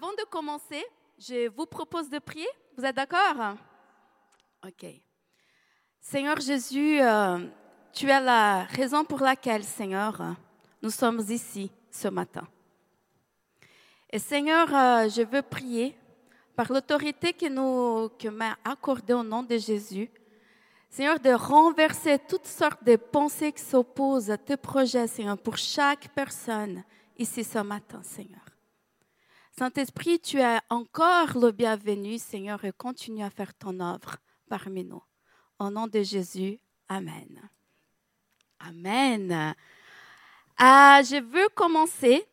avant de commencer, je vous propose de prier. Vous êtes d'accord? Ok. Seigneur Jésus, euh, tu es la raison pour laquelle, Seigneur, nous sommes ici ce matin. Et Seigneur, euh, je veux prier par l'autorité que, nous, que m'a accordée au nom de Jésus, Seigneur, de renverser toutes sortes de pensées qui s'opposent à tes projets, Seigneur, pour chaque personne ici ce matin, Seigneur. Saint-Esprit, tu es encore le bienvenu, Seigneur, et continue à faire ton œuvre parmi nous. Au nom de Jésus, Amen. Amen. Ah, je veux commencer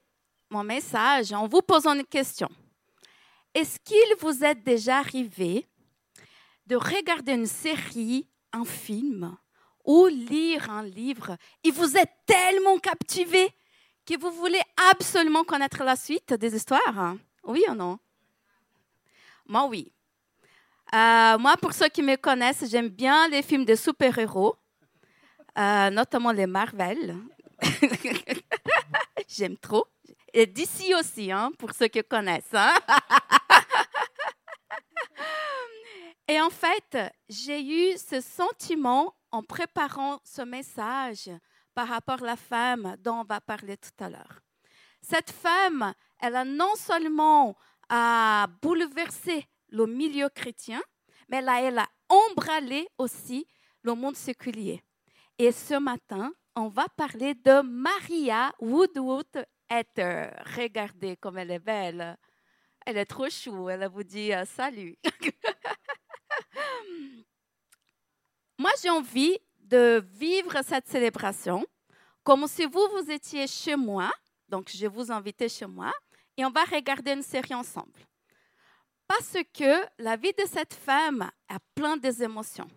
mon message en vous posant une question. Est-ce qu'il vous est déjà arrivé de regarder une série, un film ou lire un livre et vous êtes tellement captivé que vous voulez absolument connaître la suite des histoires? Oui ou non? Moi, oui. Euh, moi, pour ceux qui me connaissent, j'aime bien les films de super-héros, euh, notamment les Marvel. j'aime trop. Et d'ici aussi, hein, pour ceux qui connaissent. Hein. Et en fait, j'ai eu ce sentiment en préparant ce message par rapport à la femme dont on va parler tout à l'heure. Cette femme, elle a non seulement a bouleversé le milieu chrétien, mais a, elle a embralé aussi le monde séculier. Et ce matin, on va parler de Maria Woodwood Ether. Regardez comme elle est belle. Elle est trop chou. Elle vous dit euh, salut. Moi, j'ai envie de vivre cette célébration comme si vous, vous étiez chez moi. Donc, je vous invite chez moi et on va regarder une série ensemble. Parce que la vie de cette femme a plein des émotions.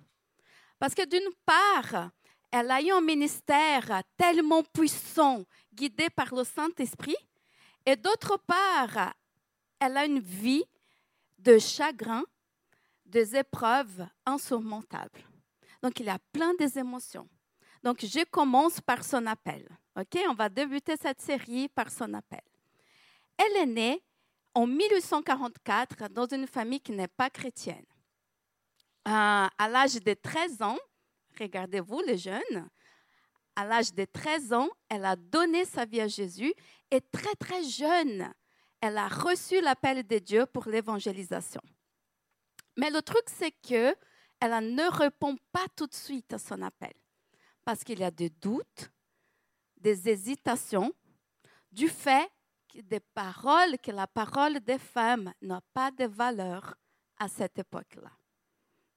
Parce que d'une part, elle a eu un ministère tellement puissant, guidé par le Saint-Esprit, et d'autre part, elle a une vie de chagrin, des épreuves insurmontables. Donc, il a plein des émotions. Donc, je commence par son appel. OK? On va débuter cette série par son appel. Elle est née en 1844 dans une famille qui n'est pas chrétienne. Euh, à l'âge de 13 ans, regardez-vous les jeunes, à l'âge de 13 ans, elle a donné sa vie à Jésus et très très jeune, elle a reçu l'appel de Dieu pour l'évangélisation. Mais le truc, c'est que elle ne répond pas tout de suite à son appel parce qu'il y a des doutes, des hésitations, du fait que des paroles, que la parole des femmes n'a pas de valeur à cette époque-là.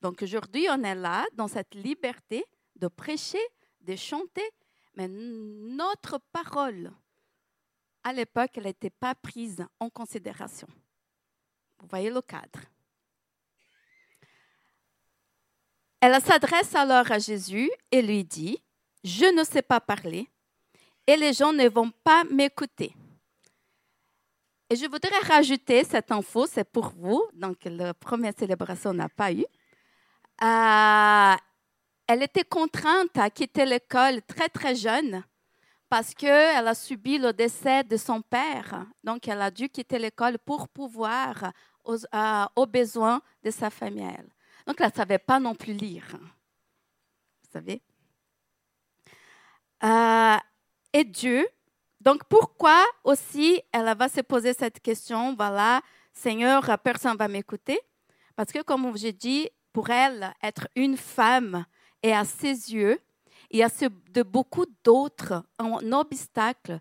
Donc aujourd'hui, on est là dans cette liberté de prêcher, de chanter, mais notre parole, à l'époque, elle n'était pas prise en considération. Vous voyez le cadre. Elle s'adresse alors à Jésus et lui dit, je ne sais pas parler et les gens ne vont pas m'écouter. Et je voudrais rajouter cette info, c'est pour vous, donc la première célébration n'a pas eu. Euh, elle était contrainte à quitter l'école très très jeune parce qu'elle a subi le décès de son père. Donc elle a dû quitter l'école pour pouvoir aux, euh, aux besoins de sa famille. Donc, elle ne savait pas non plus lire. Vous savez? Euh, et Dieu, donc pourquoi aussi elle va se poser cette question, voilà, Seigneur, personne ne va m'écouter? Parce que, comme j'ai dit, pour elle, être une femme et à ses yeux, il y a de beaucoup d'autres obstacles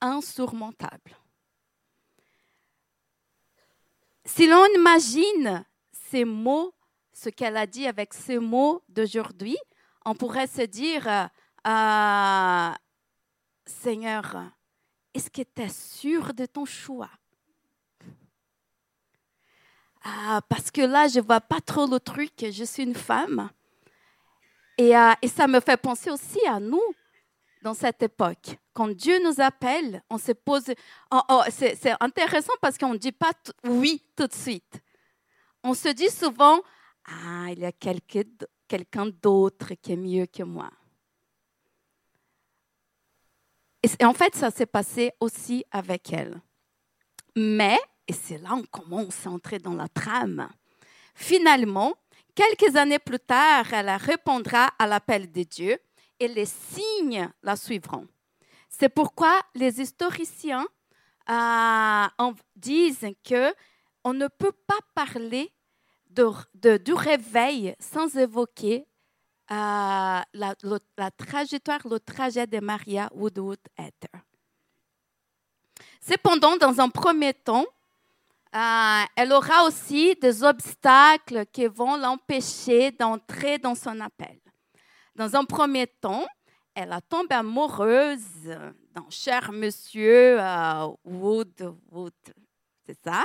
insurmontables. Si l'on imagine ces mots ce qu'elle a dit avec ces mots d'aujourd'hui, on pourrait se dire, euh, Seigneur, est-ce que tu es sûr de ton choix? Ah, parce que là, je ne vois pas trop le truc, je suis une femme. Et, euh, et ça me fait penser aussi à nous dans cette époque. Quand Dieu nous appelle, on se pose... Oh, oh, c'est intéressant parce qu'on ne dit pas oui tout de suite. On se dit souvent, ah, il y a quelqu'un d'autre qui est mieux que moi. Et en fait, ça s'est passé aussi avec elle. Mais Et c'est là qu'on commence à entrer dans la trame. Finalement, quelques années plus tard, elle répondra à l'appel de Dieu et les signes la suivront. C'est pourquoi les historiciens euh, disent que on ne peut pas parler de, du réveil sans évoquer euh, la, trajectoire, le trajet de Maria Woodwood Ether. Cependant, dans un premier temps, euh, elle aura aussi des obstacles qui vont l'empêcher d'entrer dans son appel. Dans un premier temps, elle a tombé amoureuse d'un cher monsieur euh, Wood, Wood c'est ça?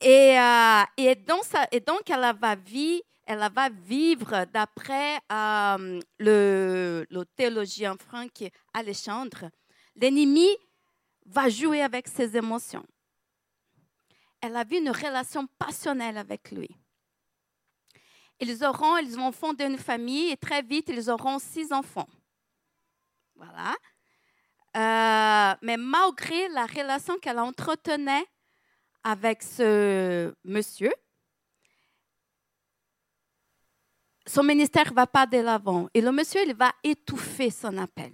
Et, euh, et, donc, et, donc, elle va vivre, elle va vivre d'après euh, le, le, théologien Franck Alexandre, l'ennemi va jouer avec ses émotions. Elle a vu une relation passionnelle avec lui. Ils auront, ils vont fonder une famille et très vite, ils auront six enfants. Voilà. Euh, mais malgré la relation qu'elle entretenait avec ce monsieur, son ministère ne va pas de l'avant. Et le monsieur, il va étouffer son appel.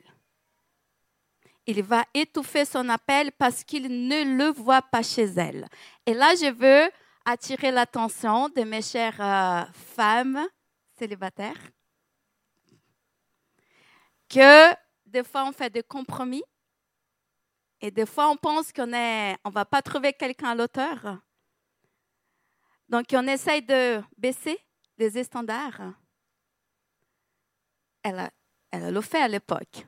Il va étouffer son appel parce qu'il ne le voit pas chez elle. Et là, je veux attirer l'attention de mes chères euh, femmes célibataires que des fois, on fait des compromis et des fois, on pense qu'on ne on va pas trouver quelqu'un à l'auteur. Donc, on essaye de baisser les standards. Elle, elle le fait à l'époque.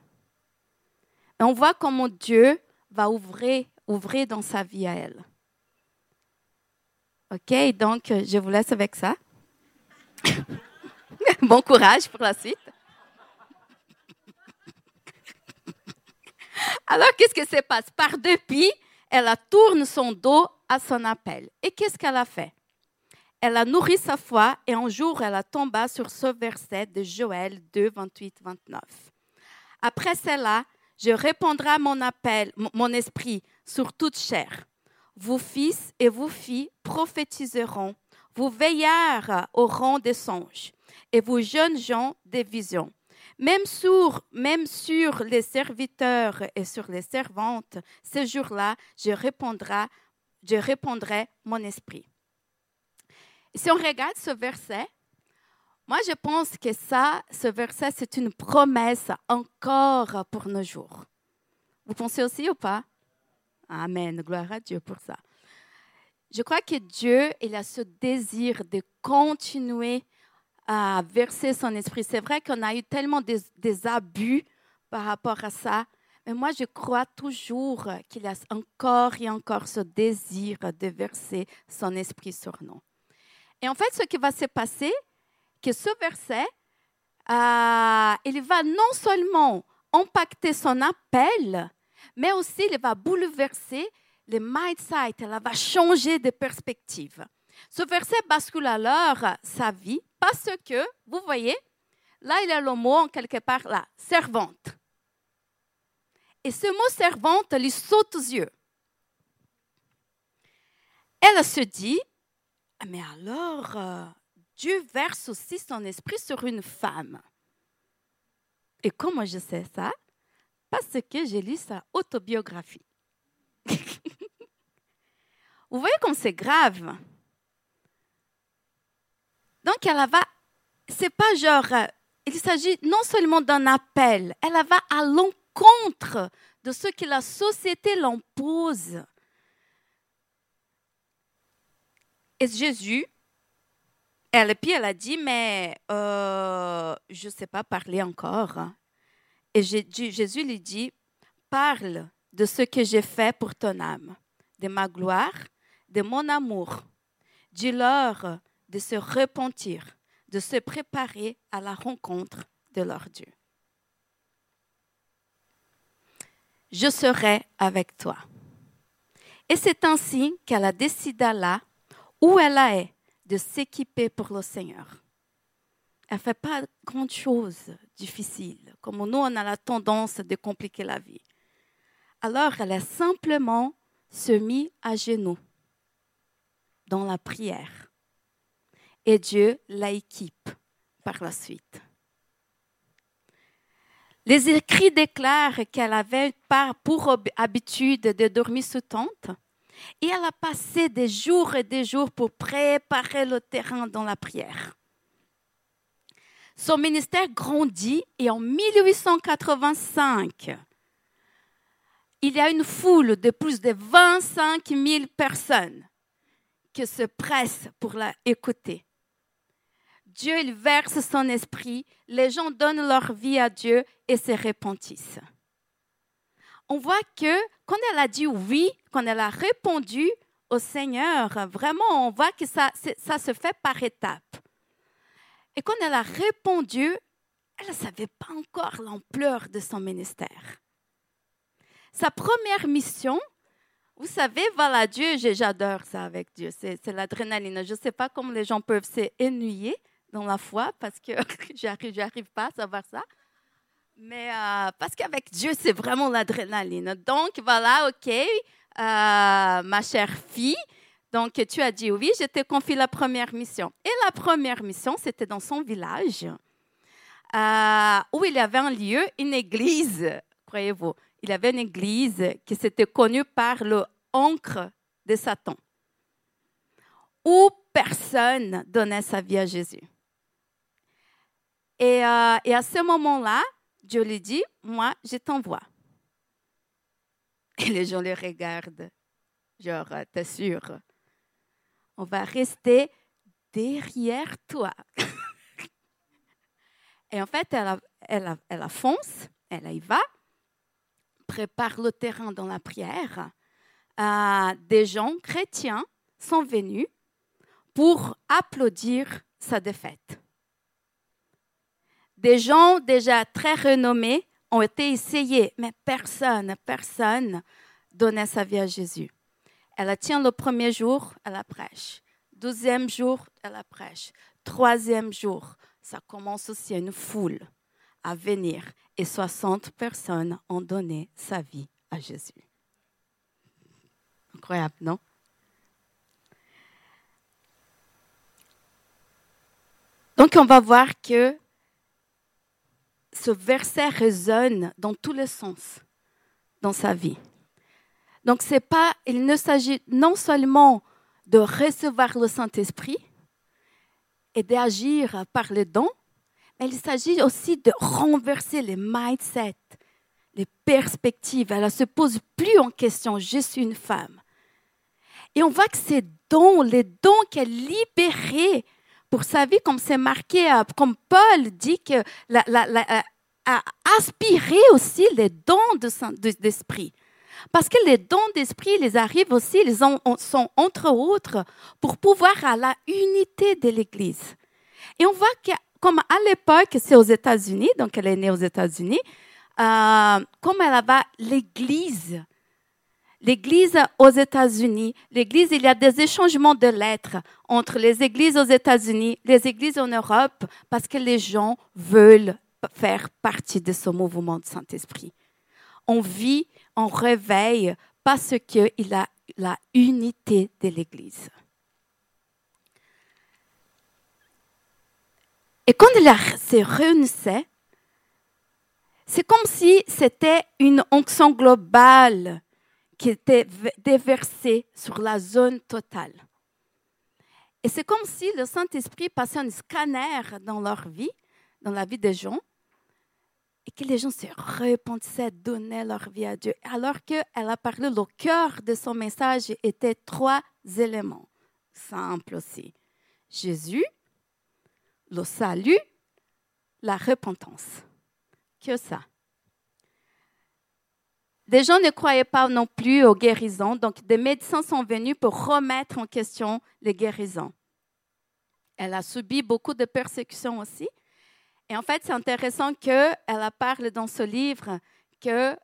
On voit comment Dieu va ouvrir, ouvrir dans sa vie à elle. OK, donc je vous laisse avec ça. bon courage pour la suite. Alors, qu'est-ce qui se passe? Par depuis, elle a tourné son dos à son appel. Et qu'est-ce qu'elle a fait? Elle a nourri sa foi et un jour, elle a tombé sur ce verset de Joël 2, 28, 29. Après cela, je répondrai à mon appel, mon esprit sur toute chair. Vos fils et vos filles prophétiseront, vos veillards auront des songes, et vos jeunes gens des visions. Même sur, même sur les serviteurs et sur les servantes, ce jour-là, je répondrai, je répondrai mon esprit. Si on regarde ce verset, moi je pense que ça, ce verset, c'est une promesse encore pour nos jours. Vous pensez aussi ou pas? Amen, gloire à Dieu pour ça. Je crois que Dieu, il a ce désir de continuer à verser son esprit. C'est vrai qu'on a eu tellement des, abus par rapport à ça, mais moi je crois toujours qu'il y a encore et encore ce désir de verser son esprit sur nous. Et en fait, ce qui va se passer, que ce verset, euh, il va non seulement impacter son appel, mais aussi il va bouleverser le mindset, il va changer de perspective. Ce verset bascule alors sa vie parce que, vous voyez, là, il y a le mot quelque part là, servante. Et ce mot servante lui saute aux yeux. Elle se dit, ah, mais alors, euh, Dieu verse aussi son esprit sur une femme. Et comment je sais ça? Parce que j'ai lu sa autobiographie. Vous voyez comme c'est grave. Donc, elle va, c'est pas genre, euh, il s'agit non seulement d'un appel, elle va à l'encontre de ce que la société l'impose. Et Jésus, elle, puis elle a dit, mais euh, je ne sais pas parler encore. Et Jésus lui dit, parle de ce que j'ai fait pour ton âme, de ma gloire, de mon amour. Dis-leur de se repentir, de se préparer à la rencontre de leur Dieu. Je serai avec toi. Et c'est ainsi qu'elle a décidé là, où elle est, de s'équiper pour le Seigneur. Elle ne fait pas grand-chose difficile, comme nous, on a la tendance de compliquer la vie. Alors, elle a simplement se mis à genoux dans la prière. Et Dieu la équipe par la suite. Les écrits déclarent qu'elle avait pour habitude de dormir sous tente et elle a passé des jours et des jours pour préparer le terrain dans la prière. Son ministère grandit et en 1885, il y a une foule de plus de 25 000 personnes qui se pressent pour la écouter. Dieu, il verse son esprit, les gens donnent leur vie à Dieu et se repentissent. On voit que quand elle a dit oui, quand elle a répondu au Seigneur, vraiment, on voit que ça, ça se fait par étapes. Et quand elle a répondu, elle ne savait pas encore l'ampleur de son ministère. Sa première mission, vous savez, voilà, Dieu, j'adore ça avec Dieu, c'est l'adrénaline. Je ne sais pas comment les gens peuvent s'ennuyer dans la foi parce que j'arrive, j'arrive pas à savoir ça. Mais euh, parce qu'avec Dieu, c'est vraiment l'adrénaline. Donc voilà, ok, euh, ma chère fille. Donc tu as dit oui, je te confie la première mission. Et la première mission, c'était dans son village euh, où il y avait un lieu, une église, croyez-vous. Il y avait une église qui s'était connue par le encre de Satan, où personne donnait sa vie à Jésus. Euh, et, à ce moment-là, Dieu lui dit, moi, je t'envoie. Et les gens le regardent, genre, t'es sûr, on va rester derrière toi. et en fait, elle, elle, elle elle y va, prépare le terrain dans la prière. Euh, des gens chrétiens sont venus pour applaudir sa défaite. Des gens déjà très renommés ont été essayés, mais personne, personne donnait sa vie à Jésus. Elle tient le premier jour, elle prêche. Deuxième jour, elle prêche. Troisième jour, ça commence aussi une foule à venir et 60 personnes ont donné sa vie à Jésus. Incroyable, non? Donc on va voir que ce verset résonne dans tous les sens dans sa vie. Donc c'est pas, il ne s'agit non seulement de recevoir le Saint-Esprit et d'agir par les dons, mais il s'agit aussi de renverser les mindsets, les perspectives. Elle ne se pose plus en question, je suis une femme. Et on voit que ces dons, les dons qu'elle libérait pour sa vie, comme c'est marqué, euh, comme Paul dit que la, euh, a aspiré aussi les dons d'esprit. Parce que les dons d'esprit, ils arrivent aussi, ils sont entre autres pour pouvoir à la unité de l'Église. Et on voit que, comme à l'époque, c'est aux États-Unis, donc elle est née aux États-Unis, euh, comme elle avait l'Église, l'Église aux États-Unis, l'Église, il y a des échangements de lettres entre les églises aux États-Unis, les églises en Europe, parce que les gens veulent faire partie de ce mouvement de Saint-Esprit. On vit, on réveille parce qu'il a la unité de l'Église. Et quand il se réunissait, c'est comme si c'était une onction globale qui était déversée sur la zone totale. Et c'est comme si le Saint-Esprit passait un scanner dans leur vie, dans la vie des gens, et que les gens se repentissaient, donnaient leur vie à Dieu. Alors qu'elle a parlé, le cœur de son message était trois éléments, simples aussi. Jésus, le salut, la repentance. Que ça. Des gens ne croyaient pas non plus aux guérisons, donc des médecins sont venus pour remettre en question les guérisons. Elle a subi beaucoup de persécutions aussi. Et en fait, c'est intéressant qu'elle parle dans ce livre que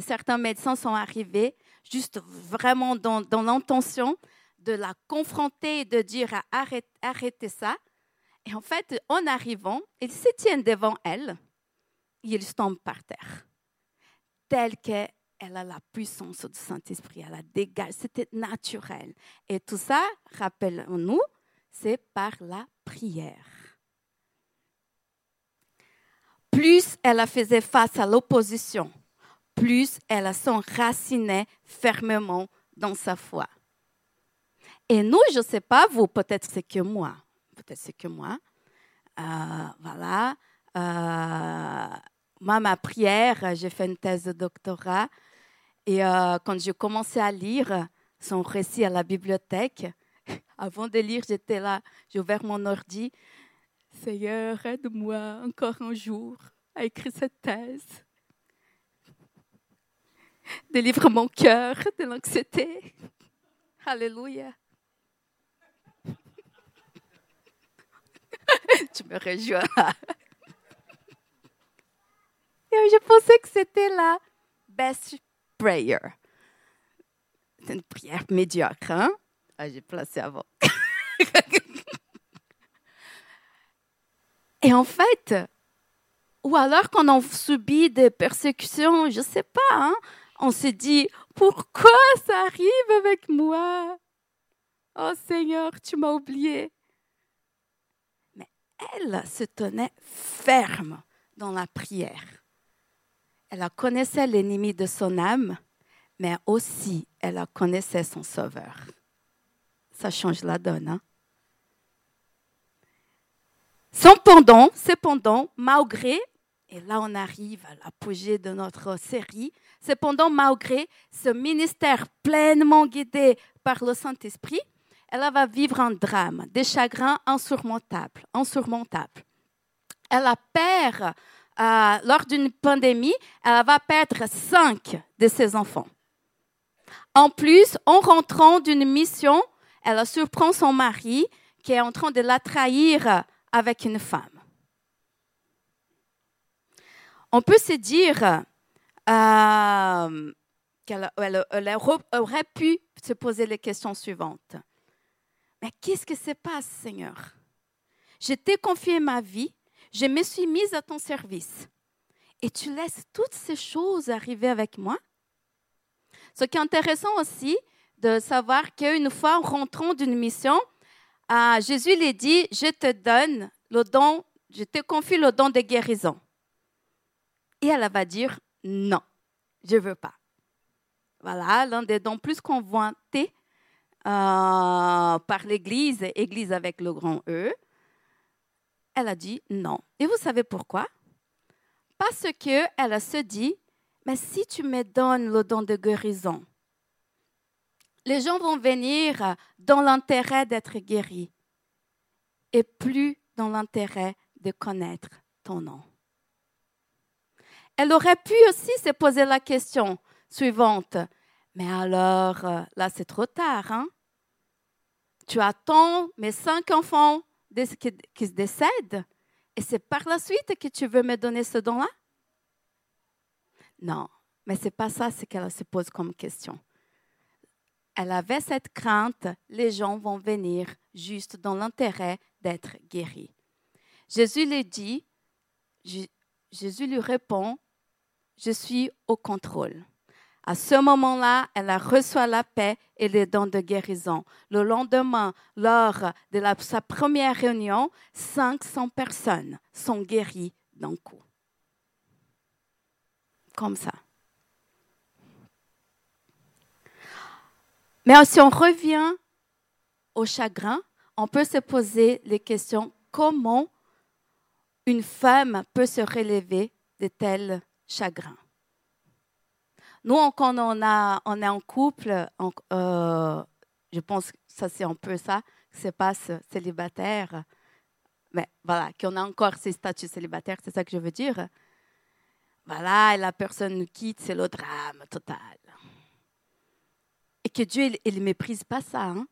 certains médecins sont arrivés juste vraiment dans, l'intention de la confronter et de dire arrête, arrêtez ça. Et en fait, en arrivant, ils se tiennent devant elle et ils tombent par terre, tel qu'elle elle a la puissance du Saint-Esprit, elle la dégage, c'était naturel. Et tout ça, rappelons-nous, c'est par la prière. Plus elle faisait face à l'opposition, plus elle s'enracinait fermement dans sa foi. Et nous, je ne sais pas, vous, peut-être c'est que moi, peut-être c'est que moi, euh, voilà. Euh, moi, ma prière, j'ai fait une thèse de doctorat. Et euh, quand j'ai commencé à lire son récit à la bibliothèque, avant de lire, j'étais là, j'ai ouvert mon ordi. Seigneur, aide-moi encore un jour à écrire cette thèse. Délivre mon cœur de l'anxiété. Alléluia. tu me rejoins. Je pensais que c'était la best prayer. C'est une prière médiocre, hein? Ah, j'ai placé avant. Et en fait, ou alors quand on subit des persécutions, je ne sais pas, hein, on se dit, pourquoi ça arrive avec moi? Oh Seigneur, tu m'as oublié elle se tenait ferme dans la prière. Elle connaissait l'ennemi de son âme, mais aussi elle connaissait son sauveur. Ça change la donne. Hein? Cependant, cependant, malgré, et là on arrive à l'apogée de notre série, cependant, malgré ce ministère pleinement guidé par le Saint-Esprit, elle va vivre un drame, des chagrins insurmontables. insurmontables. Elle perd, euh, lors d'une pandémie, elle va perdre cinq de ses enfants. En plus, en rentrant d'une mission, elle surprend son mari qui est en train de la trahir avec une femme. On peut se dire euh, qu'elle aurait pu se poser les questions suivantes. Mais qu'est-ce que se passe, Seigneur? Je t'ai confié ma vie, je me suis mise à ton service. Et tu laisses toutes ces choses arriver avec moi? Ce qui est intéressant aussi de savoir qu'une fois en rentrant d'une mission, euh, Jésus lui dit, je te donne le don, je te confie le don de guérison. Et elle va dire, non, je ne veux pas. Voilà, l'un des dons plus convoités euh, par l'Église, Église avec le grand E, elle a dit non. Et vous savez pourquoi? Parce qu'elle se dit, mais si tu me donnes le don de guérison, les gens vont venir dans l'intérêt d'être guéris et plus dans l'intérêt de connaître ton nom. Elle aurait pu aussi se poser la question suivante. Mais alors, là, c'est trop tard. Hein? Tu attends mes cinq enfants qui se décèdent et c'est par la suite que tu veux me donner ce don-là? Non, mais ce n'est pas ça ce qu'elle se pose comme question. Elle avait cette crainte, les gens vont venir juste dans l'intérêt d'être guéris. Jésus lui dit, Jésus lui répond, je suis au contrôle. À ce moment-là, elle a reçu la paix et les dons de guérison. Le lendemain, lors de sa première réunion, 500 personnes sont guéries d'un coup. Comme ça. Mais si on revient au chagrin, on peut se poser les questions comment une femme peut se relever de tels chagrins? Nous, quand on, a, on est en couple, euh, je pense que ça, c'est un peu ça qui se passe célibataire. Mais voilà, qu'on a encore ces statuts célibataires, c'est ça que je veux dire. Voilà, et la personne nous quitte, c'est le drame total. Et que Dieu, il ne méprise pas ça. Hein.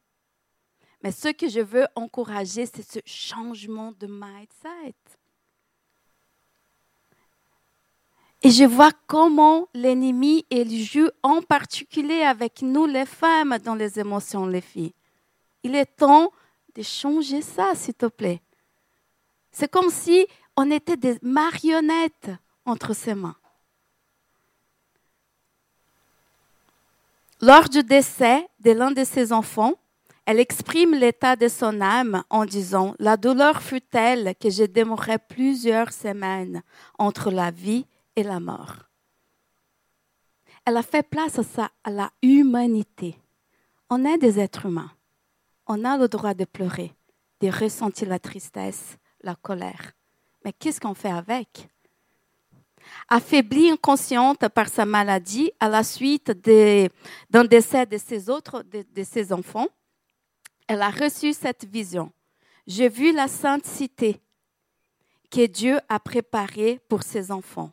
Mais ce que je veux encourager, c'est ce changement de mindset. Et je vois comment l'ennemi il joue en particulier avec nous les femmes dans les émotions, les filles. Il est temps de changer ça, s'il te plaît. C'est comme si on était des marionnettes entre ses mains. Lors du décès de l'un de ses enfants, elle exprime l'état de son âme en disant La douleur fut telle que je demeurai plusieurs semaines entre la vie et la mort. Elle a fait place à, à la humanité. On est des êtres humains. On a le droit de pleurer, de ressentir la tristesse, la colère. Mais qu'est-ce qu'on fait avec? Affaiblie, inconsciente par sa maladie à la suite d'un décès de ses autres, de ses enfants, elle a reçu cette vision. J'ai vu la sainte cité que Dieu a préparée pour ses enfants.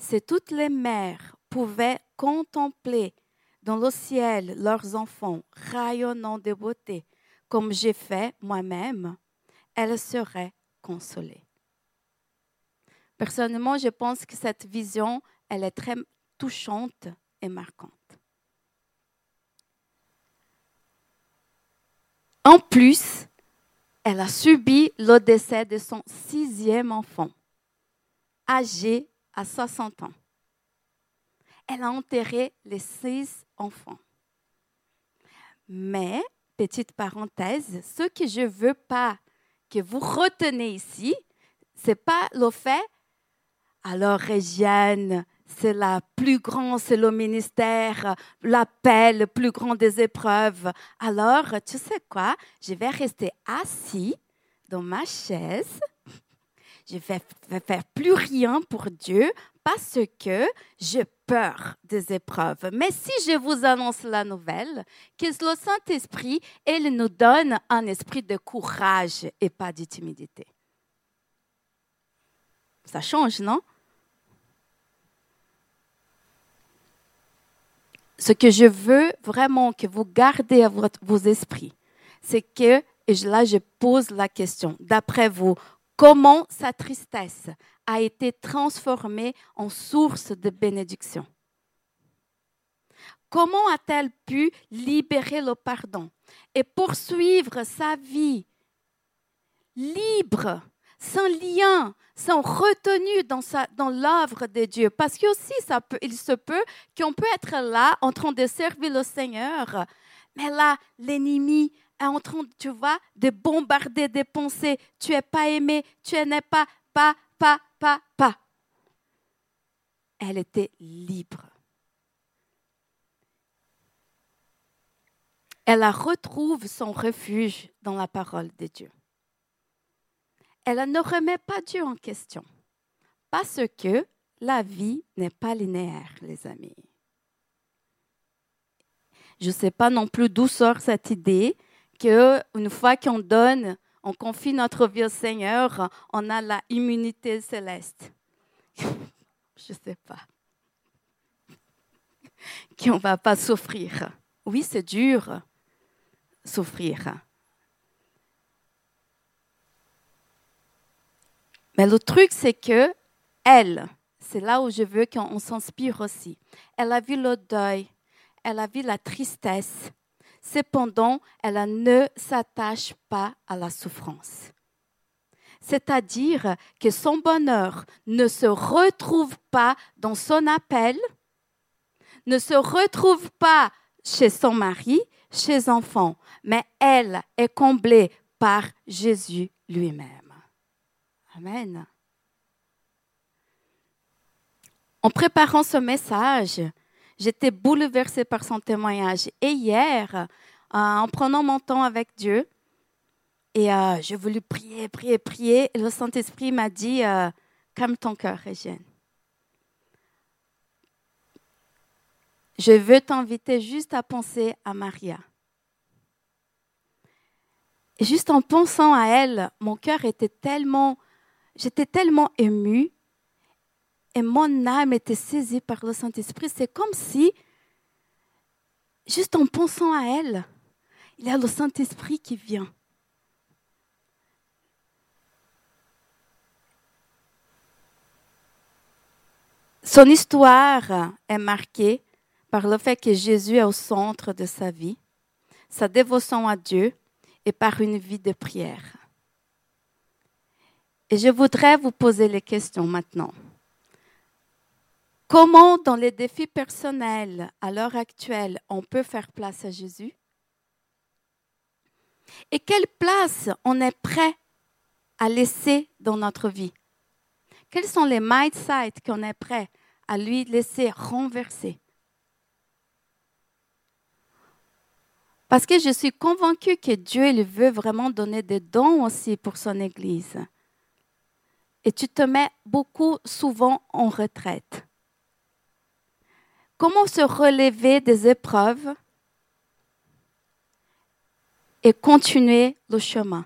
Si toutes les mères pouvaient contempler dans le ciel leurs enfants rayonnant de beauté, comme j'ai fait moi-même, elles seraient consolées. Personnellement, je pense que cette vision, elle est très touchante et marquante. En plus, elle a subi le décès de son sixième enfant, âgé à 60 ans. Elle a enterré les six enfants. Mais, petite parenthèse, ce que je ne veux pas que vous retenez ici, ce n'est pas le fait, alors Régienne, c'est la plus grande, c'est le ministère, l'appel le plus grand des épreuves. Alors, tu sais quoi, je vais rester assis dans ma chaise. Je vais, faire plus rien pour Dieu parce que j'ai peur des épreuves. Mais si je vous annonce la nouvelle, que le Saint-Esprit, il nous donne un esprit de courage et pas de timidité. Ça change, non? ce que je veux vraiment que vous gardez à vos esprits, c'est que, et là je pose la question, d'après vous, comment sa tristesse a été transformée en source de bénédiction Comment a-t-elle pu libérer le pardon et poursuivre sa vie libre sans lien, sans retenue dans, l'œuvre de Dieu? Parce que aussi, il se peut qu'on peut être là en train de servir le Seigneur, mais là, l'ennemi en train, tu vois, de bombarder des pensées. Tu es pas aimé, tu n'es pas, pas, pas, pas, pas. Elle était libre. Elle retrouve son refuge dans la parole de Dieu elle ne remet pas Dieu en question. Parce que la vie n'est pas linéaire, les amis. Je ne sais pas non plus d'où sort cette idée qu'une fois qu'on donne, on confie notre vie au Seigneur, on a la immunité céleste. Je ne sais pas. Qu'on ne va pas souffrir. Oui, c'est dur, souffrir. Mais le truc, c'est que elle, c'est là où je veux qu'on s'inspire aussi. Elle a vu le deuil, elle a vu la tristesse. Cependant, elle ne s'attache pas à la souffrance. C'est-à-dire que son bonheur ne se retrouve pas dans son appel, ne se retrouve pas chez son mari, chez enfants, mais elle est comblée par Jésus lui-même. Amen. En préparant ce message, j'étais bouleversée par son témoignage. Et hier, euh, en prenant mon temps avec Dieu, et euh, je voulais prier, prier, prier, et le Saint-Esprit m'a dit, euh, calme ton cœur, Régienne. Je veux t'inviter juste à penser à Maria. Juste en pensant à elle, mon cœur était tellement j'étais tellement émue et mon âme était saisie par le Saint-Esprit. C'est comme si, juste en pensant à elle, il y a le Saint-Esprit qui vient. Son histoire est marquée par le fait que Jésus est au centre de sa vie, sa dévotion à Dieu et par une vie de prière. Et je voudrais vous poser les questions maintenant. Comment, dans les défis personnels à l'heure actuelle, on peut faire place à Jésus? Et quelle place on est prêt à laisser dans notre vie? Quels sont les mindsets qu'on est prêt à lui laisser renverser? Parce que je suis convaincue que Dieu il veut vraiment donner des dons aussi pour son Église. Et tu te mets beaucoup souvent en retraite. Comment se relever des épreuves et continuer le chemin?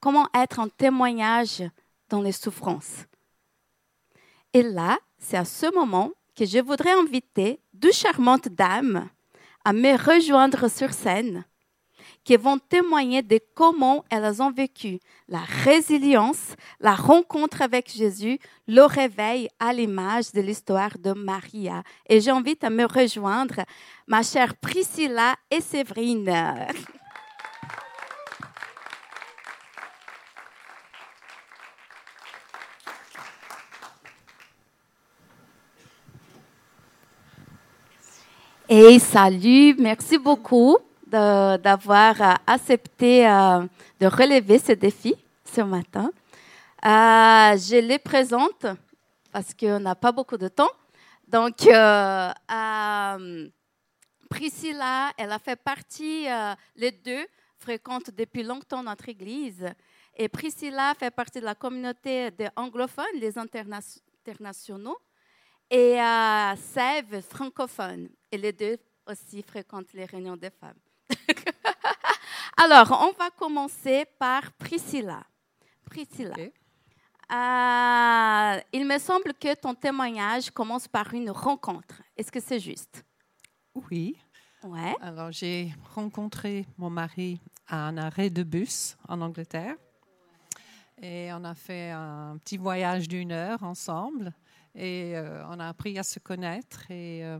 Comment être un témoignage dans les souffrances? Et là, c'est à ce moment que je voudrais inviter deux charmantes dames à me rejoindre sur scène qui vont témoigner de comment elles ont vécu la résilience, la rencontre avec Jésus, le réveil à l'image de l'histoire de Maria. Et j'invite à me rejoindre ma chère Priscilla et Séverine. Et salut, merci beaucoup d'avoir euh, accepté euh, de relever ce défi ce matin. Euh, je les présente parce qu'on n'a pas beaucoup de temps. Donc, Priscilla, elle a fait partie, les deux fréquentent depuis longtemps notre église. Et Priscilla fait partie de la communauté des anglophones, les internationaux, et Sève francophone. Et les deux aussi fréquentent les réunions des femmes. Alors, on va commencer par Priscilla. Priscilla. Euh, il me semble que ton témoignage commence par une rencontre. Est-ce que c'est juste? Oui. Ouais. Alors, j'ai rencontré mon mari à un arrêt de bus en Angleterre. Et on a fait un petit voyage d'une heure ensemble. Et euh, on a appris à se connaître. Et euh,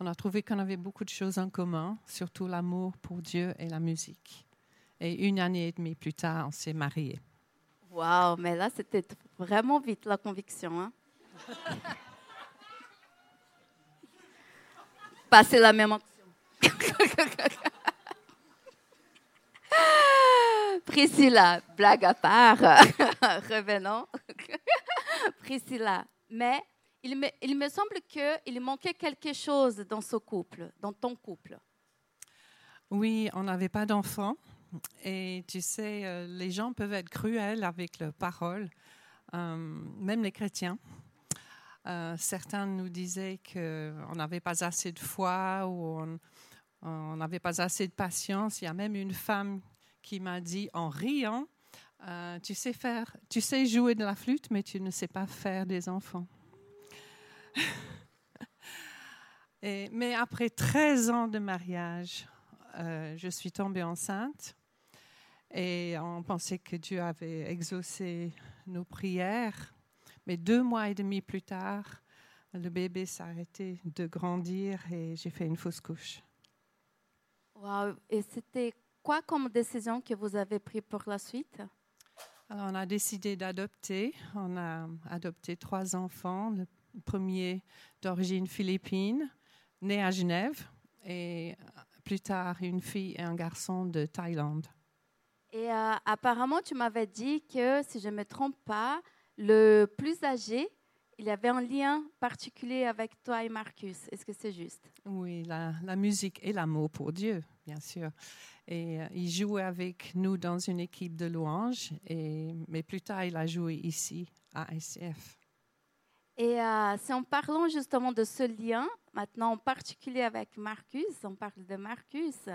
on a trouvé qu'on avait beaucoup de choses en commun, surtout l'amour pour Dieu et la musique. Et une année et demie plus tard, on s'est mariés. Waouh, mais là, c'était vraiment vite la conviction. Hein? Passer la même option. Priscilla, blague à part, revenons. Priscilla, mais il me, il me semble qu'il manquait quelque chose dans ce couple, dans ton couple. Oui, on n'avait pas d'enfants. Et tu sais, euh, les gens peuvent être cruels avec leurs paroles, euh, même les chrétiens. Euh, certains nous disaient qu'on n'avait pas assez de foi ou on n'avait pas assez de patience. Il y a même une femme qui m'a dit en riant, tu sais faire, tu sais jouer de la flûte, mais tu ne sais pas faire des enfants. mais après 13 ans de mariage, je suis tombée enceinte et on pensait que Dieu avait exaucé nos prières. Mais deux mois et demi plus tard, le bébé s'est arrêté de grandir et j'ai fait une fausse couche. Wow. Et c'était quoi comme décision que vous avez prise pour la suite? On a décidé d'adopter. On a adopté trois enfants premier d'origine philippine, né à Genève, et plus tard une fille et un garçon de Thaïlande. Et euh, apparemment, tu m'avais dit que, si je ne me trompe pas, le plus âgé, il y avait un lien particulier avec toi et Marcus. Est-ce que c'est juste? Oui, la, musique et l'amour pour Dieu, bien sûr. Et euh, il jouait avec nous dans une équipe de louanges, et, mais plus tard, il a joué ici à ICF. Et euh, c'est en parlant justement de ce lien, maintenant en particulier avec Marcus, on parle de Marcus.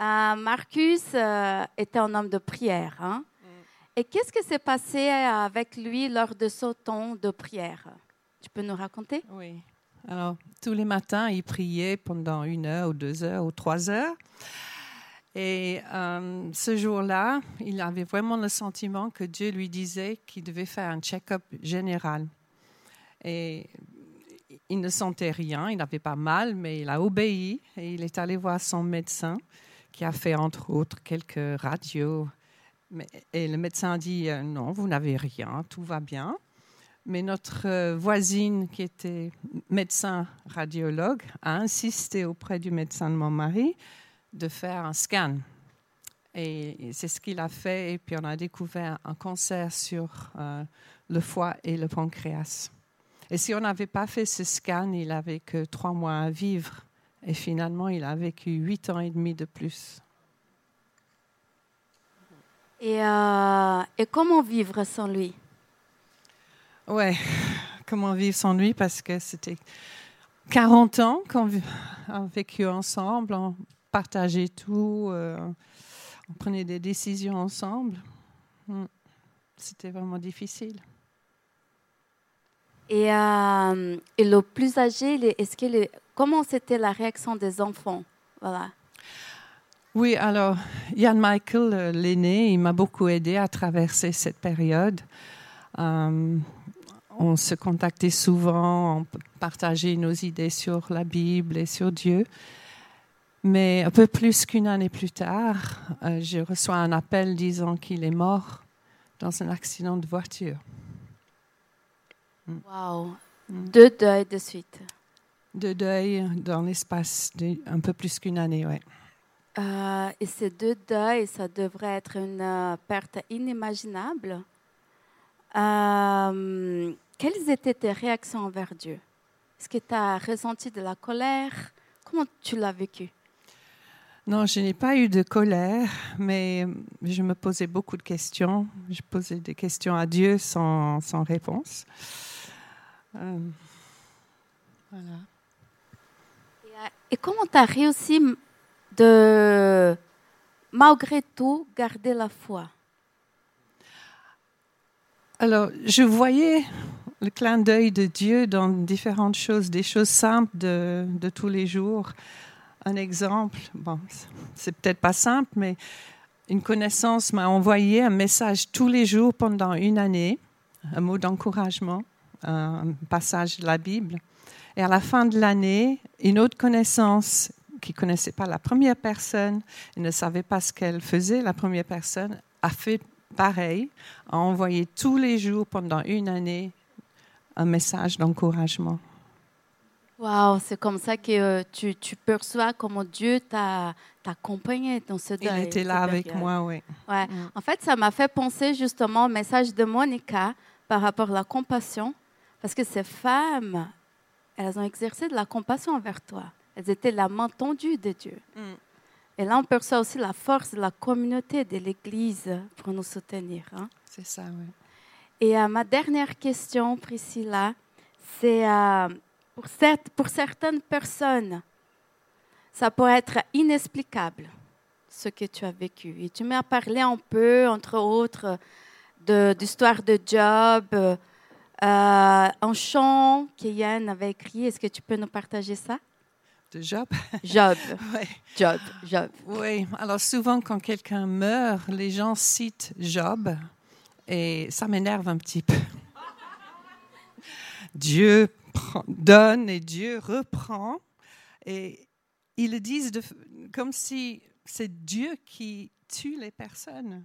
Euh, Marcus euh, était un homme de prière. Hein? Mm. Et qu'est-ce qui s'est passé avec lui lors de ce temps de prière? Tu peux nous raconter? Oui. Alors, tous les matins, il priait pendant une heure ou deux heures ou trois heures. Et ce jour-là, il avait vraiment le sentiment que Dieu lui disait qu'il devait faire un check-up général. Et il ne sentait rien, il n'avait pas mal, mais il a obéi et il est allé voir son médecin qui a fait entre autres quelques radios. Et le médecin a dit euh, non, vous n'avez rien, tout va bien. Mais notre euh, voisine, qui était médecin radiologue, a insisté auprès du médecin de mon mari de faire un scan. Et c'est ce qu'il a fait. Et puis on a découvert un cancer sur euh, le foie et le pancréas. Et si on n'avait pas fait ce scan, il n'avait que trois mois à vivre. Et finalement, il a vécu huit ans et demi de plus. Et, euh, et comment vivre sans lui? Ouais, comment vivre sans lui? Parce que c'était 40 ans qu'on a vécu ensemble, on partageait tout, euh, on prenait des décisions ensemble. Hmm. C'était vraiment difficile. Et, euh, et le plus âgé, est-ce que comment c'était la réaction des enfants? Voilà. Oui, alors, Yann Michael, euh, l'aîné, il m'a beaucoup aidé à traverser cette période. Euh, on se contactait souvent, on partageait nos idées sur la Bible et sur Dieu. Mais un peu plus qu'une année plus tard, je reçois un appel disant qu'il est mort dans un accident de voiture. Wow. Mm. Deux deuils de suite. Deux deuils dans l'espace d'un peu plus qu'une année, oui. Euh, et ces deux deuils, ça devrait être une euh, perte inimaginable. Euh, quelles étaient tes réactions envers Dieu? Est-ce que tu as ressenti de la colère? Comment tu l'as vécu? Non, je n'ai pas eu de colère, mais je me posais beaucoup de questions. Je posais des questions à Dieu sans, sans réponse. Voilà. Et, et comment tu as réussi de, malgré tout, garder la foi? Alors, je voyais le clin d'œil de Dieu dans différentes choses, des choses simples de, de tous les jours. Un exemple, bon, c'est peut-être pas simple, mais une connaissance m'a envoyé un message tous les jours pendant une année, un mot d'encouragement, un passage de la Bible. Et à la fin de l'année, une autre connaissance qui ne connaissait pas la première personne et ne savait pas ce qu'elle faisait, la première personne, a fait pareil, a envoyé tous les jours pendant une année un message d'encouragement. Waouh, c'est comme ça que euh, tu, tu, perçois comment Dieu t'a accompagné dans ce deuil. Il était là avec moi, oui. Ouais. Mm. En fait, ça m'a fait penser justement au message de Monica par rapport à la compassion, parce que ces femmes, elles ont exercé de la compassion envers toi. Elles étaient la main tendue de Dieu. Mm. Et là, on perçoit aussi la force de la communauté de l'Église pour nous soutenir. Hein. C'est ça, oui. Et euh, ma dernière question, Priscilla, c'est euh, pour, pour certaines personnes, ça pourrait être inexplicable ce que tu as vécu. Et tu m'as parlé un peu, entre autres, d'histoire de, de, Job, euh, un chant qu'Yann avait écrit. Est-ce que tu peux nous partager ça? de Job? Job. Job. Job. Oui. Alors souvent quand quelqu'un meurt, les gens citent Job et ça m'énerve un petit peu. Dieu donne et Dieu reprend et ils le disent de, comme si c'est Dieu qui tue les personnes.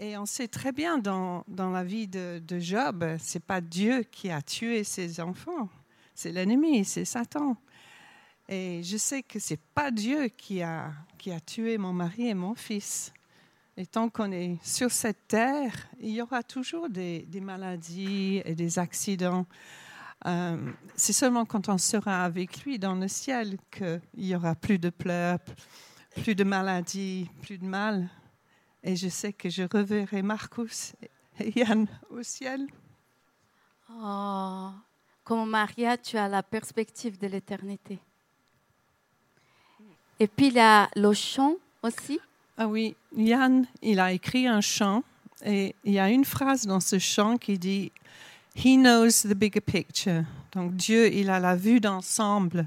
Et on sait très bien dans, dans la vie de, de Job, c'est pas Dieu qui a tué ses enfants, c'est l'ennemi, c'est Satan. Et je sais que ce n'est pas Dieu qui a, qui a tué mon mari et mon fils. Et tant qu'on est sur cette terre, il y aura toujours des, des maladies et des accidents. Euh, c'est seulement quand on sera avec lui dans le ciel qu'il y aura plus de pleurs, plus de maladies, plus de mal. Et je sais que je reverrai Marcus et Yann au ciel. Oh, comme Maria, tu as la perspective de l'éternité. Et puis il y a le chant aussi. Ah oui, Yann, il a écrit un chant et il y a une phrase dans ce chant qui dit He knows the bigger picture. Donc Dieu, il a la vue d'ensemble.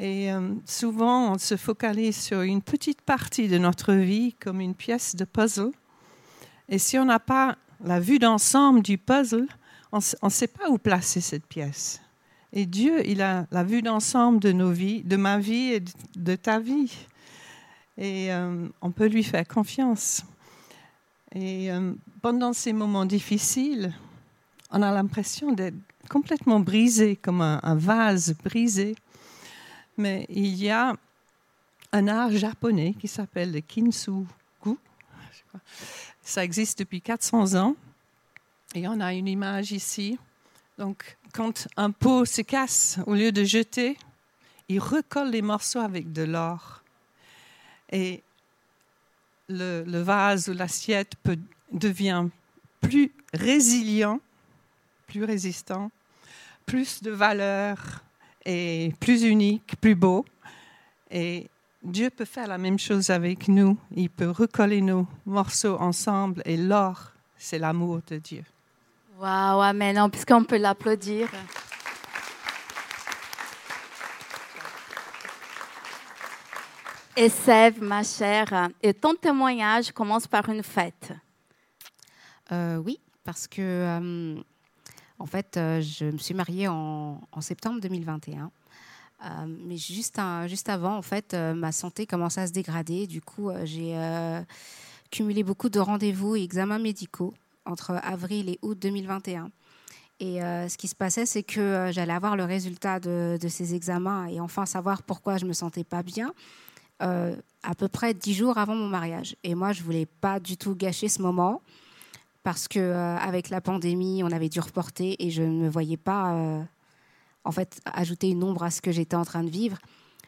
Et euh, souvent, on se focalise sur une petite partie de notre vie comme une pièce de puzzle. Et si on n'a pas la vue d'ensemble du puzzle, on ne sait pas où placer cette pièce. Et Dieu, il a la vue d'ensemble de nos vies, de ma vie et de ta vie. Et euh, on peut lui faire confiance. Et euh, pendant ces moments difficiles, on a l'impression d'être complètement brisé, comme un, vase brisé. Mais il y a un art japonais qui s'appelle le kintsugi. Ça existe depuis 400 ans. Et on a une image ici. Donc, quand un pot se casse, au lieu de jeter, il recolle les morceaux avec de l'or. Et le vase ou l'assiette devient plus résilient, plus résistant, plus de valeur et plus unique, plus beau. Et Dieu peut faire la même chose avec nous. Il peut recoller nos morceaux ensemble et l'or, c'est l'amour de Dieu. Waouh, amen. Puisqu'on peut l'applaudir. Et Sève, ma chère, et ton témoignage commence par une fête. Euh, oui, parce que euh, en fait, euh, je me suis mariée en, septembre 2021. mais juste, juste avant, en fait, ma santé commençait à se dégrader. Du coup, j'ai cumulé beaucoup de rendez-vous et examens médicaux entre avril et août 2021. Et ce qui se passait, c'est que j'allais avoir le résultat de, de, ces examens et enfin savoir pourquoi je me sentais pas bien. Euh, à peu près dix jours avant mon mariage. Et moi, je voulais pas du tout gâcher ce moment parce que euh, avec la pandémie, on avait dû reporter et je ne me voyais pas euh, en fait ajouter une ombre à ce que j'étais en train de vivre.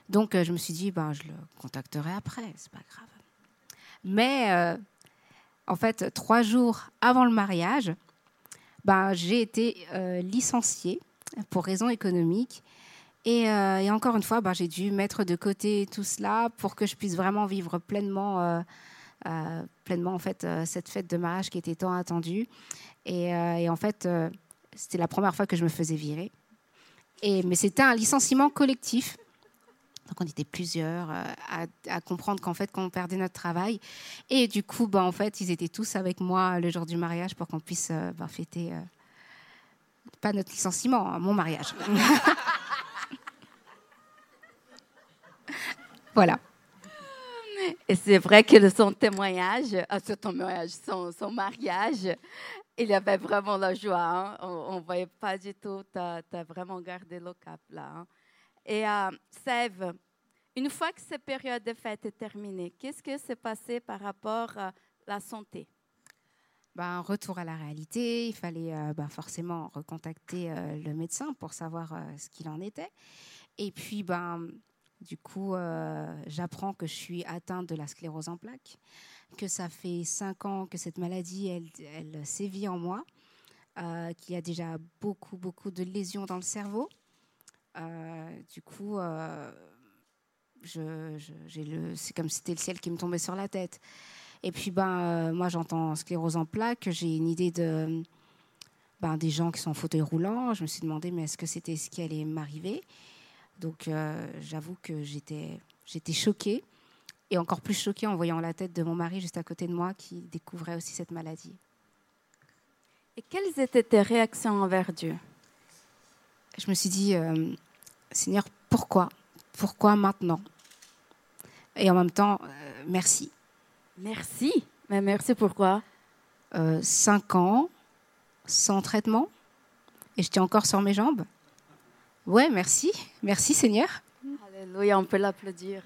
Donc, je me suis dit, ben, je le contacterai après, c'est pas grave. Mais en fait, trois jours avant le mariage, ben, j'ai été licenciée pour raisons économiques euh, et, encore une fois, ben, j'ai dû mettre de côté tout cela pour que je puisse vraiment vivre pleinement, euh, euh, pleinement en fait, cette fête de mariage qui était tant attendue. Et, en fait, c'était la première fois que je me faisais virer. Et, mais c'était un licenciement collectif. Donc on était plusieurs à, comprendre qu'en fait, qu'on perdait notre travail. Et du coup, ben, en fait, ils étaient tous avec moi le jour du mariage pour qu'on puisse ben, fêter, pas notre licenciement, hein, mon mariage. Voilà. Et c'est vrai que son témoignage, ah, son, témoignage son, mariage, il avait vraiment la joie. Hein. On ne voyait pas du tout, tu as, vraiment gardé le cap là. Hein. Et euh, Sève, une fois que cette période de fête est terminée, qu'est-ce qui s'est passé par rapport à la santé? Ben, retour à la réalité, il fallait euh, ben, forcément recontacter euh, le médecin pour savoir euh, ce qu'il en était. Et puis, ben, du coup, euh, j'apprends que je suis atteinte de la sclérose en plaques, que ça fait cinq ans que cette maladie, elle, sévit en moi, euh, qu'il y a déjà beaucoup, beaucoup de lésions dans le cerveau. Euh, du coup, c'est comme si c'était le ciel qui me tombait sur la tête. Et puis, ben, moi, j'entends sclérose en plaques, j'ai une idée de, ben, des gens qui sont en fauteuil roulant. Je me suis demandé, mais est-ce que c'était ce qui allait m'arriver? Donc euh, j'avoue que j'étais, j'étais choquée et encore plus choquée en voyant la tête de mon mari juste à côté de moi qui découvrait aussi cette maladie. Et quelles étaient tes réactions envers Dieu? Je me suis dit, euh, Seigneur, pourquoi? Pourquoi maintenant? Et en même temps, euh, merci. Merci Mais merci pourquoi? Cinq ans sans traitement et tiens encore sur mes jambes. Ouais, merci. Merci Seigneur. Alléluia, on peut l'applaudir.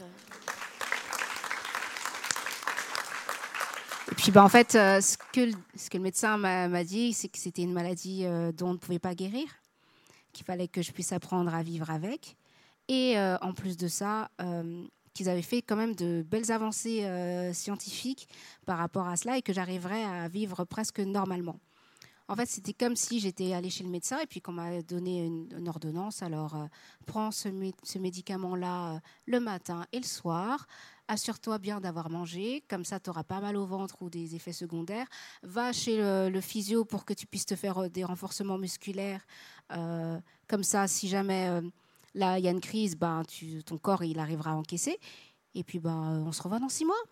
Et puis, bah, en fait, euh, ce, que, ce que le médecin m'a dit, c'est que c'était une maladie euh, dont on ne pouvait pas guérir, qu'il fallait que je puisse apprendre à vivre avec. Et euh, en plus de ça, qu'ils avaient fait quand même de belles avancées scientifiques par rapport à cela et que j'arriverais à vivre presque normalement. En fait, c'était comme si j'étais allée chez le médecin et puis qu'on m'a donné une, ordonnance. Alors, euh, prends ce, médicament-là euh, le matin et le soir. Assure-toi bien d'avoir mangé, comme ça tu n'auras pas mal au ventre ou des effets secondaires. Va chez le, physio pour que tu puisses te faire euh, des renforcements musculaires. comme ça, si jamais là il y a une crise, ben, ton corps il arrivera à encaisser. Et puis ben, on se revoit dans six mois.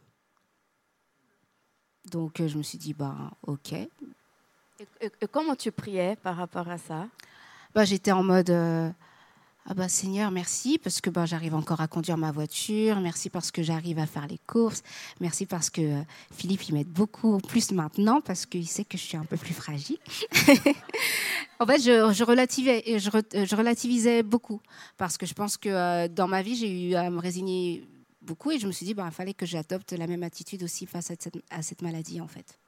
Donc je me suis dit, ben, ok, comment tu priais par rapport à ça? Bah, J'étais en mode, euh, ah bah Seigneur, merci parce que bah, j'arrive encore à conduire ma voiture, merci parce que j'arrive à faire les courses, merci parce que euh, Philippe il m'aide beaucoup plus maintenant parce qu'il sait que je suis un peu plus fragile. en fait, je, relativisais beaucoup parce que je pense que euh, dans ma vie j'ai eu à me résigner beaucoup et je me suis dit bah, il fallait que j'adopte la même attitude aussi face à cette, à cette maladie en fait.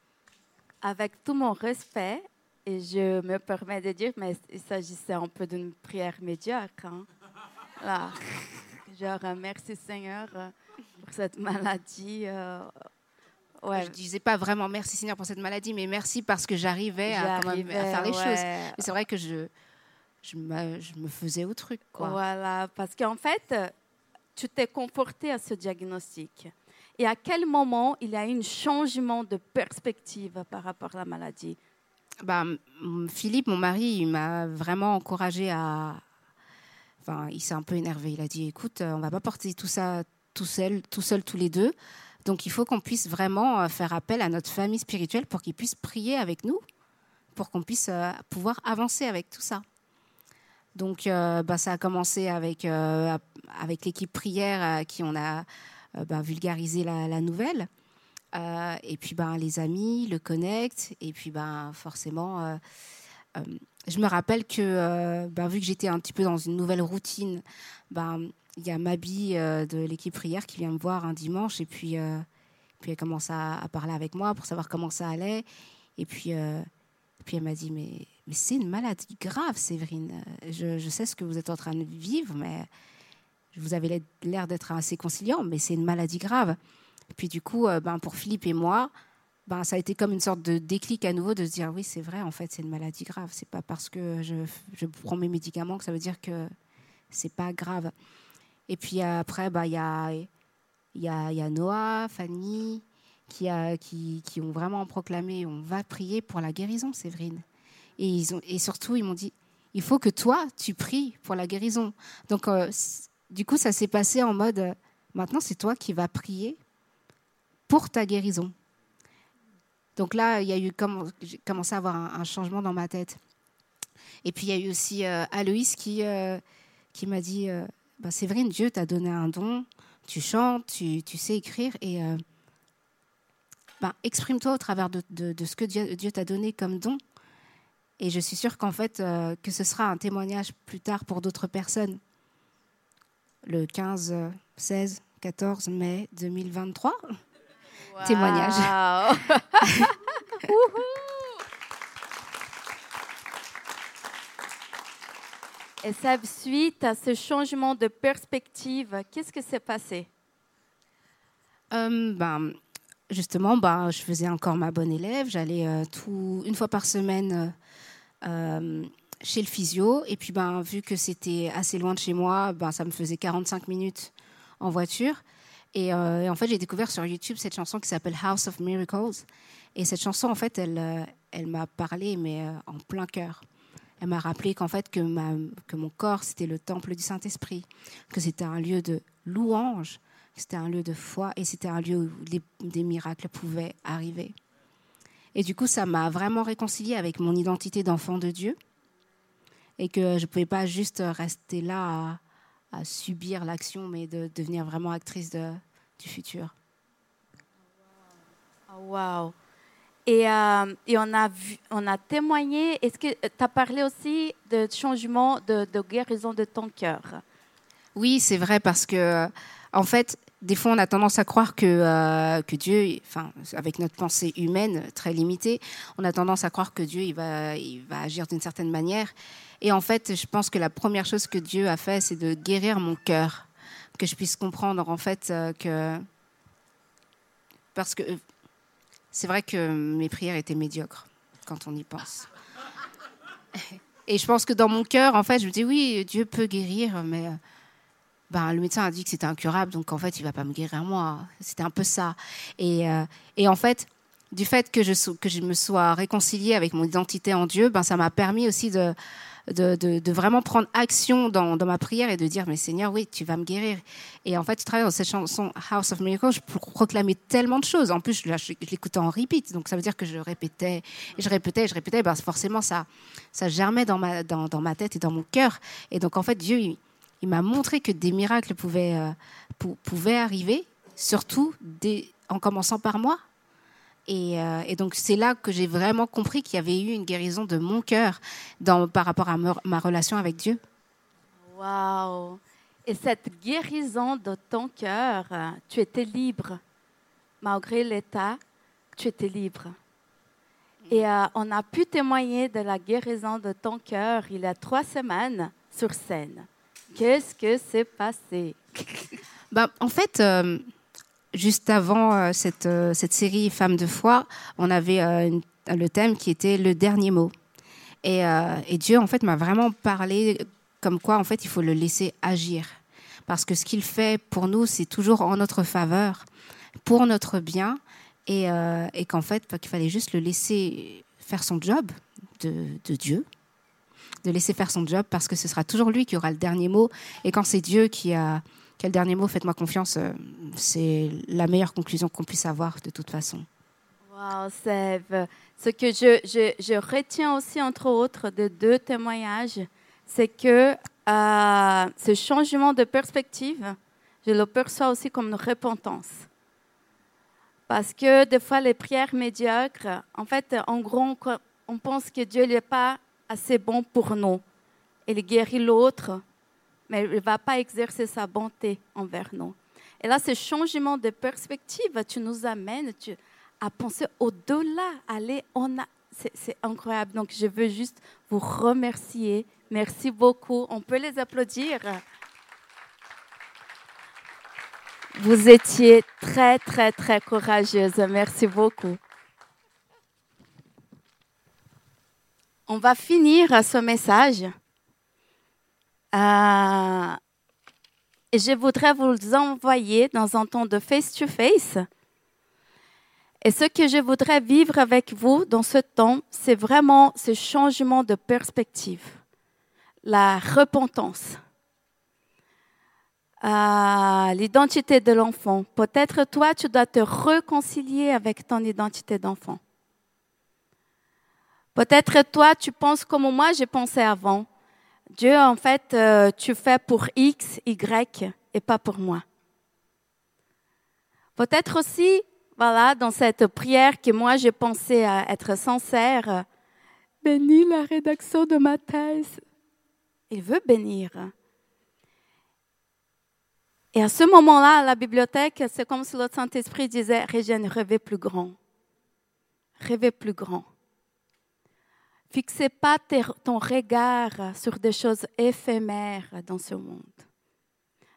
Avec tout mon respect, et je me permets de dire, mais il s'agissait un peu d'une prière médiocre. Hein. Là. Genre, euh, merci Seigneur euh, pour cette maladie. Euh, ouais. Je ne disais pas vraiment merci Seigneur pour cette maladie, mais merci parce que j'arrivais à, faire les choses. c'est vrai que je, je, me, je me faisais au truc. Quoi. Voilà, parce qu'en fait, tu t'es comporté à ce diagnostic. Et à quel moment il y a un changement de perspective par rapport à la maladie? Bah, Philippe, mon mari, il m'a vraiment encouragé à. Enfin, il s'est un peu énervé. Il a dit écoute, on va pas porter tout ça tout seul, tout seul tous les deux. Donc, il faut qu'on puisse vraiment euh, faire appel à notre famille spirituelle pour qu'ils puissent prier avec nous, pour qu'on puisse euh, pouvoir avancer avec tout ça. Donc, euh, bah, ça a commencé avec, avec l'équipe prière à qui on a bah, vulgarisé la, nouvelle. Euh, et puis ben, les amis, le connect. Et puis ben, forcément, euh, euh, je me rappelle que ben, vu que j'étais un petit peu dans une nouvelle routine, ben, il y a Mabi de l'équipe prière qui vient me voir un dimanche et puis, puis elle commence à, parler avec moi pour savoir comment ça allait. Et puis, puis elle m'a dit, mais, mais c'est une maladie grave, Séverine. Je, sais ce que vous êtes en train de vivre, mais vous avez l'air d'être assez conciliant, mais c'est une maladie grave. Et puis du coup, euh, ben, pour Philippe et moi, ben, ça a été comme une sorte de déclic à nouveau de se dire oui, c'est vrai, en fait, c'est une maladie grave. C'est pas parce que je, prends mes médicaments que ça veut dire que c'est pas grave. Et puis après, ben, il y, a, y, a, y a Noah, Fanny, qui, a, qui, qui, ont vraiment proclamé on va prier pour la guérison, Séverine. Et, ils ont, et surtout, ils m'ont dit il faut que toi, tu pries pour la guérison. Donc, euh, du coup, ça s'est passé en mode euh, maintenant, c'est toi qui vas prier pour ta guérison. Donc là, il y a eu j'ai commencé à avoir un, changement dans ma tête. Et puis il y a eu aussi euh, Aloïs qui, euh, qui m'a dit euh, bah, Séverine, Dieu t'a donné un don, tu chantes, tu, tu sais écrire, et bah, exprime-toi au travers de, de, ce que Dieu, Dieu t'a donné comme don. Et je suis sûre qu'en fait, que ce sera un témoignage plus tard pour d'autres personnes. Le 15, 16, 14 mai 2023 témoignage. Et ça, suite à ce changement de perspective, qu'est-ce qui s'est passé? Euh, ben, Justement, ben, je faisais encore ma bonne élève. J'allais euh, tout, une fois par semaine euh, chez le physio. Et puis, ben, vu que c'était assez loin de chez moi, ben, ça me faisait 45 minutes en voiture. Euh, et, en fait, j'ai découvert sur YouTube cette chanson qui s'appelle House of Miracles. Et cette chanson, en fait, elle, euh, elle m'a parlé, mais euh, en plein cœur. Elle m'a rappelé qu'en fait, que, ma, que mon corps, c'était le temple du Saint-Esprit, que c'était un lieu de louange, que c'était un lieu de foi, et c'était un lieu où des miracles pouvaient arriver. Et du coup, ça m'a vraiment réconcilié avec mon identité d'enfant de Dieu, et que je ne pouvais pas juste rester là à subir l'action, mais de devenir vraiment actrice de, du futur. Wow. Et, euh, et, on, a vu, on a témoigné. Est-ce que tu as parlé aussi de changement, de, de guérison de ton cœur? Oui, c'est vrai, parce que, euh, en fait, des fois, on a tendance à croire que, euh, Dieu, enfin, avec notre pensée humaine très limitée, on a tendance à croire que Dieu, il va, il va agir d'une certaine manière. Et en fait, je pense que la première chose que Dieu a fait, c'est de guérir mon cœur, que je puisse comprendre en fait euh, que parce que euh, c'est vrai que mes prières étaient médiocres quand on y pense. Et je pense que dans mon cœur, en fait, je me dis oui, Dieu peut guérir, mais ben, le médecin a dit que c'était incurable, donc en fait, il va pas me guérir moi. C'était un peu ça. Et, euh, et en fait, du fait que je, me sois réconciliée avec mon identité en Dieu, ben, ça m'a permis aussi de, vraiment prendre action dans, ma prière et de dire, mais Seigneur, oui, tu vas me guérir. Et en fait, je travaille dans cette chanson House of Miracles, je proclamais tellement de choses. En plus, je, l'écoutais en repeat, donc ça veut dire que je répétais, et je répétais, je répétais, ben forcément, ça, ça germait dans ma, dans ma tête et dans mon cœur. Et donc, en fait, Dieu, il, m'a montré que des miracles pouvaient, euh, pouvaient arriver, surtout en commençant par moi. Euh, et, donc c'est là que j'ai vraiment compris qu'il y avait eu une guérison de mon cœur par rapport à ma, relation avec Dieu. Waouh Et cette guérison de ton cœur, tu étais libre. Malgré l'état, tu étais libre. Et euh, on a pu témoigner de la guérison de ton cœur il y a trois semaines sur scène. Qu'est-ce que s'est passé? Ben, En fait, euh, juste avant euh, cette, euh, cette, série Femmes de foi, on avait le thème qui était le dernier mot. Et, Dieu, en fait, m'a vraiment parlé comme quoi, en fait, il faut le laisser agir. Parce que ce qu'il fait pour nous, c'est toujours en notre faveur, pour notre bien, et, qu'en fait, qu'il fallait juste le laisser faire son job de Dieu, de laisser faire son job, parce que ce sera toujours lui qui aura le dernier mot. Et quand c'est Dieu qui a quel dernier mot Faites-moi confiance. Euh, c'est la meilleure conclusion qu'on puisse avoir de toute façon. Wow, Sève. Ce que je, je, je, retiens aussi, entre autres, de deux témoignages, c'est que euh, ce changement de perspective, je le perçois aussi comme une repentance. Parce que des fois, les prières médiocres, en fait, en gros, on pense que Dieu n'est pas assez bon pour nous. Il guérit l'autre, mais il ne va pas exercer sa bonté envers nous. Et là, ce changement de perspective, tu nous amènes tu, à penser au-delà, aller on a, c'est incroyable. Donc, je veux juste vous remercier. Merci beaucoup. On peut les applaudir. Vous étiez très, très, très courageuse. Merci beaucoup. On va finir ce message euh, je voudrais vous envoyer dans un temps de face-to-face. Et ce que je voudrais vivre avec vous dans ce temps, c'est vraiment ce changement de perspective, la repentance, euh, l'identité de l'enfant. Peut-être toi, tu dois te réconcilier avec ton identité d'enfant. Peut-être toi, tu penses comme moi, j'ai pensé avant. Dieu, en fait, euh, tu fais pour X, Y et pas pour moi. Peut-être aussi, voilà, dans cette prière que moi j'ai pensé à être sincère, bénis la rédaction de ma thèse. Il veut bénir. Et à ce moment-là, à la bibliothèque, c'est comme si le Saint-Esprit disait, Régine, rêvez plus grand. Rêvez plus grand. Fixez pas ton regard sur des choses éphémères dans ce monde.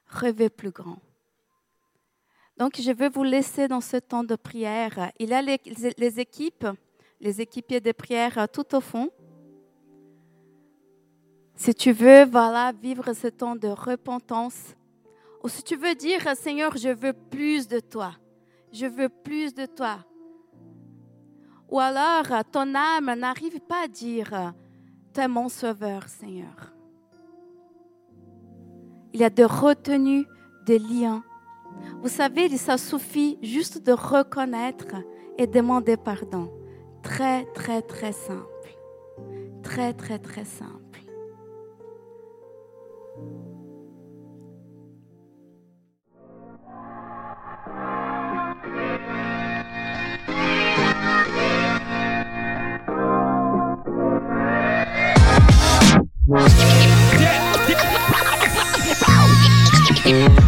Rêvez plus grand. Donc, je vais vous laisser dans ce temps de prière. Il y a les, équipes, les équipiers de prière tout au fond. Si tu veux, voilà, vivre ce temps de repentance, ou si tu veux dire, Seigneur, je veux plus de toi, je veux plus de toi, ou alors, ton âme n'arrive pas à dire, tu es mon sauveur, Seigneur. Il y a des retenues, des liens. Vous savez, ça suffit juste de reconnaître et demander pardon. Très, très, très simple. Très, très, très simple. Yeah.